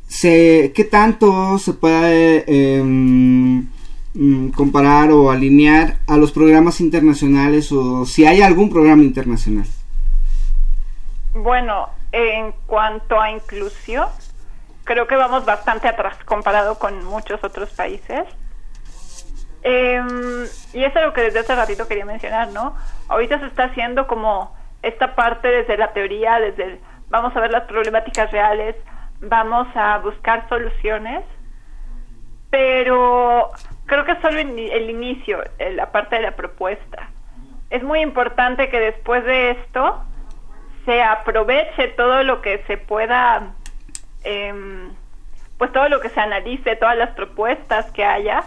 se, ¿qué tanto se puede mm, comparar o alinear a los programas internacionales o si hay algún programa internacional? Bueno, en cuanto a inclusión, creo que vamos bastante atrás comparado con muchos otros países. Em, y es algo que desde hace ratito quería mencionar, ¿no? Ahorita se está haciendo como esta parte desde la teoría, desde vamos a ver las problemáticas reales, vamos a buscar soluciones, pero creo que es solo el inicio, la parte de la propuesta. Es muy importante que después de esto se aproveche todo lo que se pueda, em, pues todo lo que se analice, todas las propuestas que haya,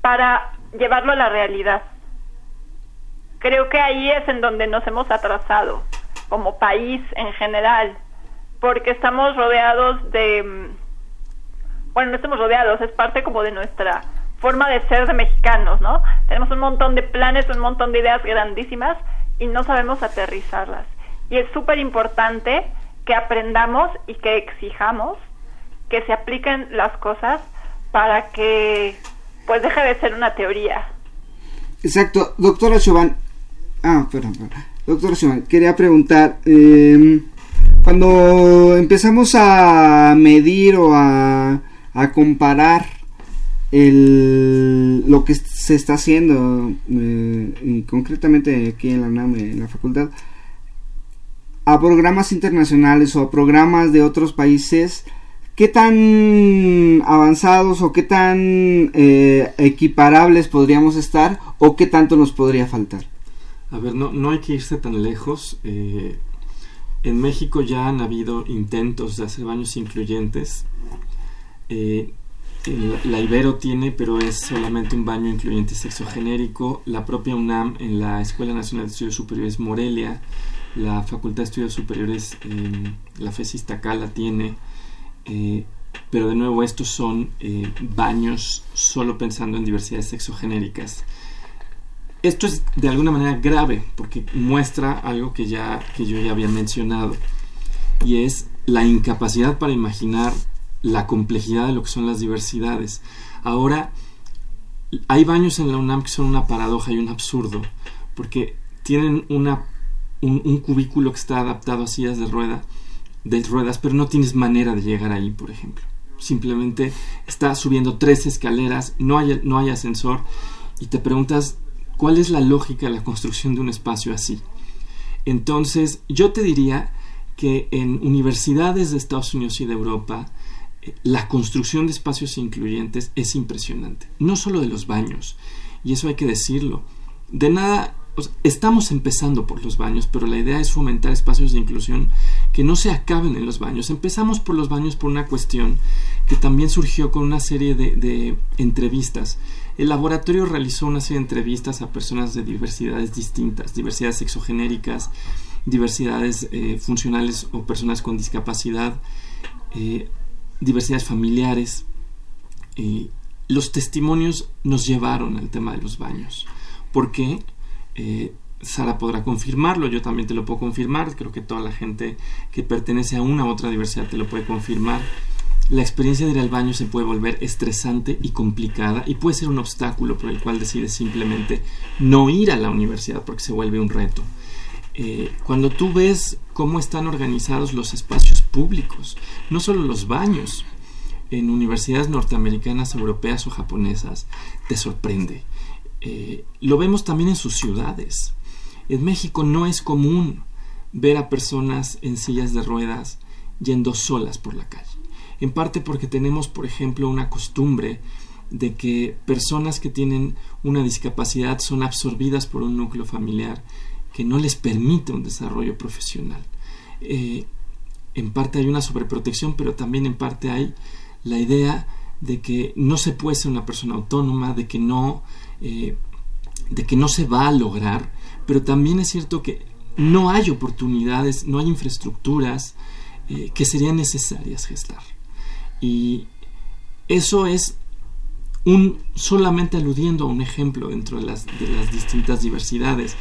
para llevarlo a la realidad. Creo que ahí es en donde nos hemos atrasado como país en general, porque estamos rodeados de, em, bueno, no estamos rodeados, es parte como de nuestra forma de ser de mexicanos, ¿no? Tenemos un montón de planes, un montón de ideas grandísimas y no sabemos aterrizarlas. Y es súper importante que aprendamos y que exijamos que se apliquen las cosas para que pues deje de ser una teoría. Exacto, doctora Chauvin. Ah, perdón, perdón. Doctora Chauvin, quería preguntar, em, cuando empezamos a medir o a, a comparar el, lo que se está haciendo, eh, y concretamente aquí en la UNAM, en la facultad, a programas internacionales o a programas de otros países, ¿qué tan avanzados o qué tan eh, equiparables podríamos estar o qué tanto nos podría faltar? A ver, no, no hay que irse tan lejos. Eh, en México ya han habido intentos de hacer baños incluyentes. Eh, la Ibero tiene, pero es solamente un baño incluyente sexogenérico. La propia UNAM en la Escuela Nacional de Estudios Superiores Morelia la Facultad de Estudios Superiores, eh, la FESIS la tiene, eh, pero de nuevo estos son eh, baños solo pensando en diversidades sexogenéricas. Esto es de alguna manera grave porque muestra algo que, ya, que yo ya había mencionado. y es la incapacidad para imaginar la complejidad de lo que son las diversidades. Ahora, hay baños en la UNAM que son una paradoja y un absurdo, porque tienen una, un, cubículo que está adaptado a sillas de, rueda, de ruedas, pero no tienes manera de llegar ahí, por ejemplo. Simplemente está subiendo tres escaleras, no hay, no hay ascensor, y te preguntas cuál es la lógica de la construcción de un espacio así. Entonces, yo te diría que en universidades de Estados Unidos y de Europa, eh, la construcción de espacios incluyentes es impresionante. No solo de los baños, y eso hay que decirlo. De nada, estamos empezando por los baños, pero la idea es fomentar espacios de inclusión que no se acaben en los baños. Empezamos por los baños por una cuestión que también surgió con una serie de, entrevistas. El laboratorio realizó una serie de entrevistas a personas de diversidades distintas, diversidades sexogenéricas, diversidades eh, funcionales o personas con discapacidad, eh, diversidades familiares. los testimonios nos llevaron al tema de los baños. ¿Por qué? Eh, Sara podrá confirmarlo, yo también te lo puedo confirmar, creo que toda la gente que pertenece a una u otra diversidad te lo puede confirmar. La experiencia de ir al baño se puede volver estresante y complicada y puede ser un obstáculo por el cual decides simplemente no ir a la universidad porque se vuelve un reto. Eh, cuando tú ves cómo están organizados los espacios públicos, no solo los baños, en universidades norteamericanas, europeas o japonesas, te sorprende. Eh, lo vemos también en sus ciudades. En México no es común ver a personas en sillas de ruedas yendo solas por la calle. En parte porque tenemos, por ejemplo, una costumbre de que personas que tienen una discapacidad son absorbidas por un núcleo familiar que no les permite un desarrollo profesional. Eh, en parte hay una sobreprotección, pero también en parte hay la idea de que no se puede ser una persona autónoma, de que no, eh, de que no se va a lograr, pero también es cierto que no hay oportunidades, no hay infraestructuras eh, que serían necesarias gestar. Y eso es un solamente aludiendo a un ejemplo dentro de las, de las distintas diversidades.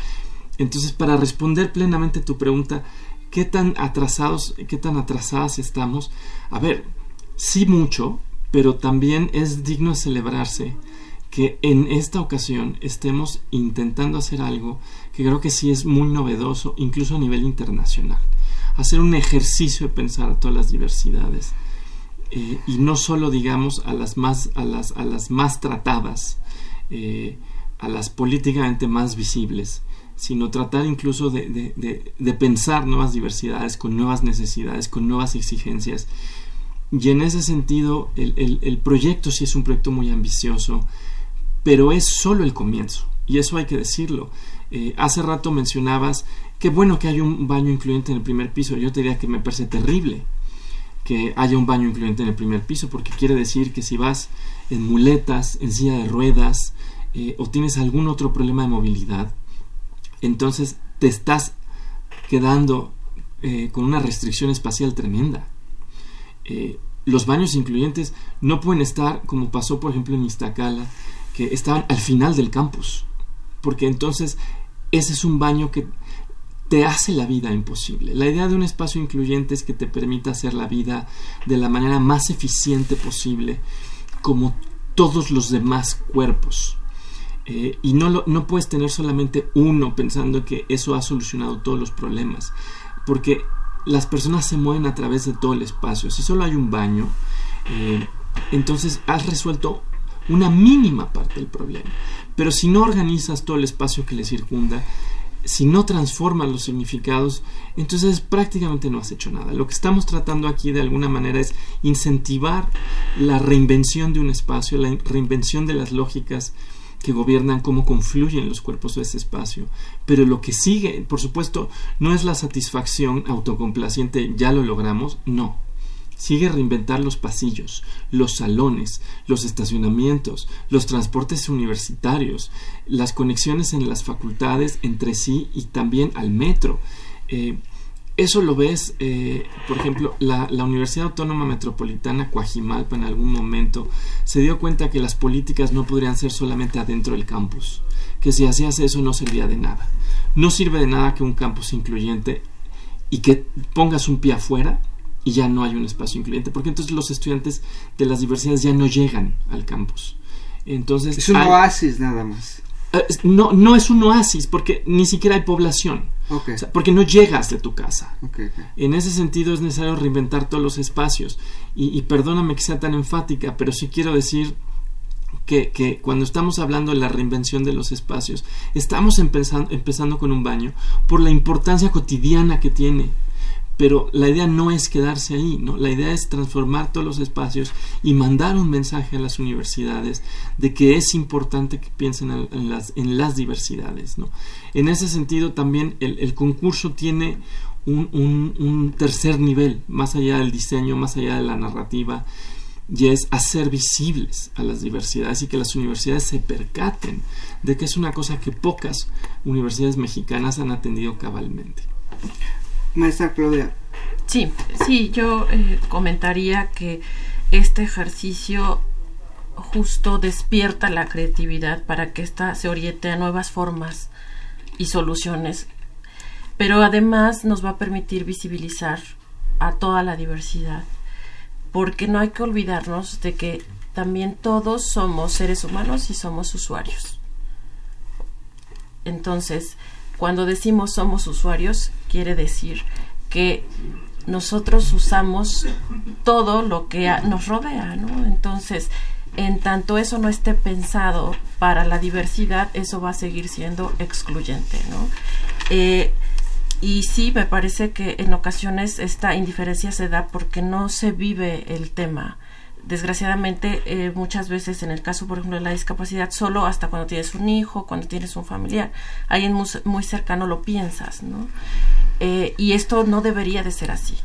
Entonces, para responder plenamente tu pregunta, ¿qué tan atrasados, qué tan atrasadas estamos? A ver, sí mucho, pero también es digno de celebrarse que en esta ocasión estemos intentando hacer algo que creo que sí es muy novedoso, incluso a nivel internacional. Hacer un ejercicio de pensar a todas las diversidades. Eh, y no solo digamos a las más, a las, a las más tratadas, eh, a las políticamente más visibles, sino tratar incluso de, de, pensar nuevas diversidades, con nuevas necesidades, con nuevas exigencias. Y en ese sentido, el, el, proyecto sí es un proyecto muy ambicioso, pero es solo el comienzo, y eso hay que decirlo. Eh, hace rato mencionabas que bueno que hay un baño incluyente en el primer piso, yo te diría que me parece terrible que haya un baño incluyente en el primer piso, porque quiere decir que si vas en muletas, en silla de ruedas, eh, o tienes algún otro problema de movilidad, entonces te estás quedando eh, con una restricción espacial tremenda. Los baños incluyentes no pueden estar como pasó por ejemplo en Iztacala, que estaban al final del campus, porque entonces ese es un baño que te hace la vida imposible. La idea de un espacio incluyente es que te permita hacer la vida de la manera más eficiente posible, como todos los demás cuerpos. Eh, y no, no puedes tener solamente uno pensando que eso ha solucionado todos los problemas, porque las personas se mueven a través de todo el espacio. Si solo hay un baño, eh, entonces has resuelto una mínima parte del problema. Pero si no organizas todo el espacio que le circunda, si no transformas los significados, entonces prácticamente no has hecho nada. Lo que estamos tratando aquí de alguna manera es incentivar la reinvención de un espacio, la reinvención de las lógicas que gobiernan cómo confluyen los cuerpos de ese espacio. Pero lo que sigue, por supuesto, no es la satisfacción autocomplaciente, ya lo logramos, no. Sigue reinventar los pasillos, los salones, los estacionamientos, los transportes universitarios, las conexiones en las facultades entre sí y también al metro. Eh, eso lo ves, eh, por ejemplo, la, Universidad Autónoma Metropolitana Coajimalpa en algún momento se dio cuenta que las políticas no podrían ser solamente adentro del campus, que si hacías eso no servía de nada. No sirve de nada que un campus incluyente y que pongas un pie afuera y ya no hay un espacio incluyente, porque entonces los estudiantes de las diversidades ya no llegan al campus. Entonces, es un oasis nada más. Eh, no, no es un oasis porque ni siquiera hay población. porque no llegas de tu casa. En ese sentido es necesario reinventar todos los espacios. Y, perdóname que sea tan enfática, pero sí quiero decir que, que, cuando estamos hablando de la reinvención de los espacios, estamos empezando, empezando con un baño por la importancia cotidiana que tiene pero la idea no es quedarse ahí, ¿no? La idea es transformar todos los espacios y mandar un mensaje a las universidades de que es importante que piensen en las, diversidades, ¿no? En ese sentido también el, concurso tiene un, un, tercer nivel, más allá del diseño, más allá de la narrativa, y es hacer visibles a las diversidades y que las universidades se percaten de que es una cosa que pocas universidades mexicanas han atendido cabalmente. Maestra Claudia. Sí, sí, yo eh, comentaría que este ejercicio justo despierta la creatividad para que ésta se oriente a nuevas formas y soluciones, pero además nos va a permitir visibilizar a toda la diversidad, porque no hay que olvidarnos de que también todos somos seres humanos y somos usuarios. Entonces, cuando decimos somos usuarios, quiere decir que nosotros usamos todo lo que nos rodea, ¿no? Entonces, en tanto eso no esté pensado para la diversidad, eso va a seguir siendo excluyente, ¿no? Eh, y sí, me parece que en ocasiones esta indiferencia se da porque no se vive el tema desgraciadamente eh, muchas veces en el caso por ejemplo de la discapacidad solo hasta cuando tienes un hijo cuando tienes un familiar alguien muy, muy cercano lo piensas no eh, y esto no debería de ser así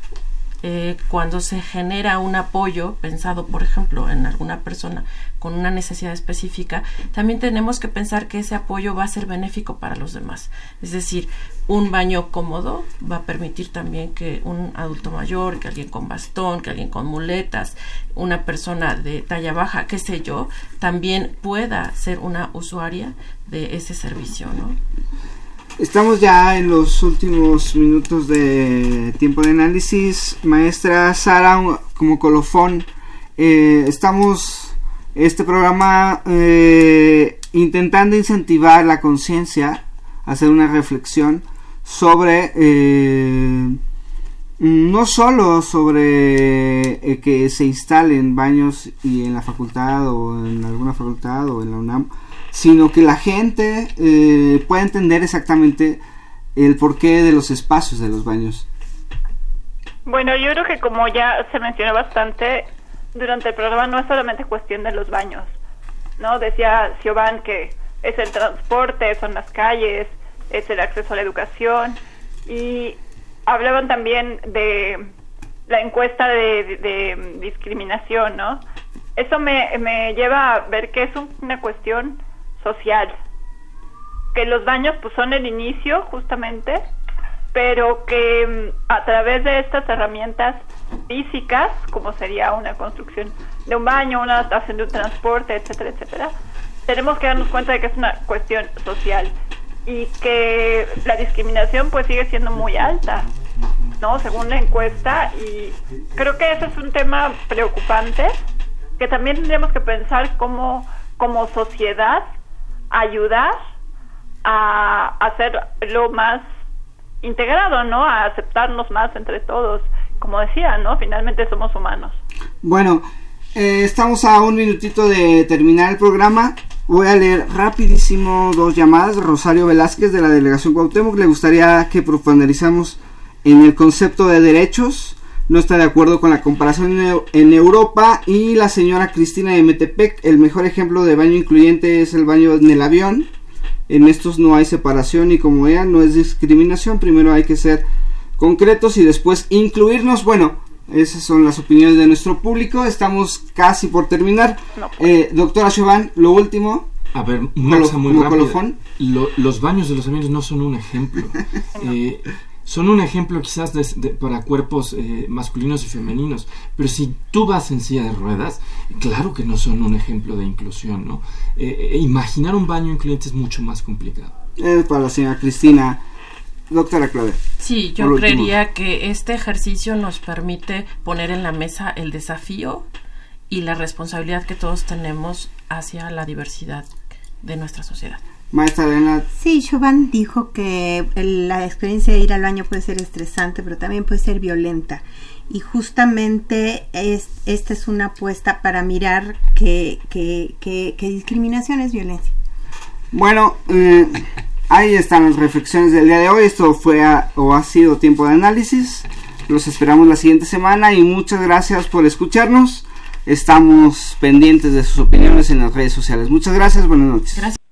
eh, cuando se genera un apoyo pensado, por ejemplo, en alguna persona con una necesidad específica, también tenemos que pensar que ese apoyo va a ser benéfico para los demás. Es decir, un baño cómodo va a permitir también que un adulto mayor, que alguien con bastón, que alguien con muletas, una persona de talla baja, qué sé yo, también pueda ser una usuaria de ese servicio, ¿no? Estamos ya en los últimos minutos de tiempo de análisis. Maestra Sara, como colofón, eh, estamos este programa eh, intentando incentivar la conciencia, hacer una reflexión sobre eh, no solo sobre que se instalen baños y en la facultad o en alguna facultad o en la UNAM, sino que la gente eh, pueda entender exactamente el porqué de los espacios de los baños. Bueno, yo creo que como ya se mencionó bastante durante el programa, no es solamente cuestión de los baños, ¿no? Decía Siobhan que es el transporte, son las calles, es el acceso a la educación y hablaban también de la encuesta de, discriminación, ¿no? Eso me, me lleva a ver que es una cuestión social. Que los baños pues son el inicio justamente, pero que mm, a través de estas herramientas físicas, como sería una construcción de un baño, una adaptación de un transporte, etcétera, etcétera, tenemos que darnos cuenta de que es una cuestión social y que la discriminación pues sigue siendo muy alta, ¿no? Según la encuesta y creo que ese es un tema preocupante que también tendríamos que pensar como como sociedad ayudar a hacerlo más integrado, ¿no? A aceptarnos más entre todos. Como decía, ¿no? Finalmente somos humanos. Bueno, eh, estamos a un minutito de terminar el programa. Voy a leer rapidísimo dos llamadas. Rosario Velázquez de la delegación Cuauhtémoc le gustaría que profundizamos en el concepto de derechos no está de acuerdo con la comparación en Europa y la señora Cristina de Metepec, el mejor ejemplo de baño incluyente es el baño en el avión. En estos no hay separación y como vean no es discriminación, primero hay que ser concretos y después incluirnos. Bueno, esas son las opiniones de nuestro público, estamos casi por terminar. Eh, doctora Chauvin, lo último. A ver, una cosa muy rápida. los baños de los aviones no son un ejemplo. eh, son un ejemplo quizás para cuerpos eh, masculinos y femeninos, pero si tú vas en silla de ruedas, claro que no son un ejemplo de inclusión, ¿no? Eh, eh, imaginar un baño incluyente es mucho más complicado. para la señora Cristina. doctora Claudia. Sí, yo creería que este ejercicio nos permite poner en la mesa el desafío y la responsabilidad que todos tenemos hacia la diversidad de nuestra sociedad. Maestra Elena. Sí, Chauvin dijo que la experiencia de ir al baño puede ser estresante, pero también puede ser violenta. Y justamente es, esta es una apuesta para mirar que, que, que, discriminación es violencia. Bueno, eh, ahí están las reflexiones del día de hoy. Esto fue o ha sido tiempo de análisis. Los esperamos la siguiente semana y muchas gracias por escucharnos. Estamos pendientes de sus opiniones en las redes sociales. Muchas gracias, buenas noches. Gracias.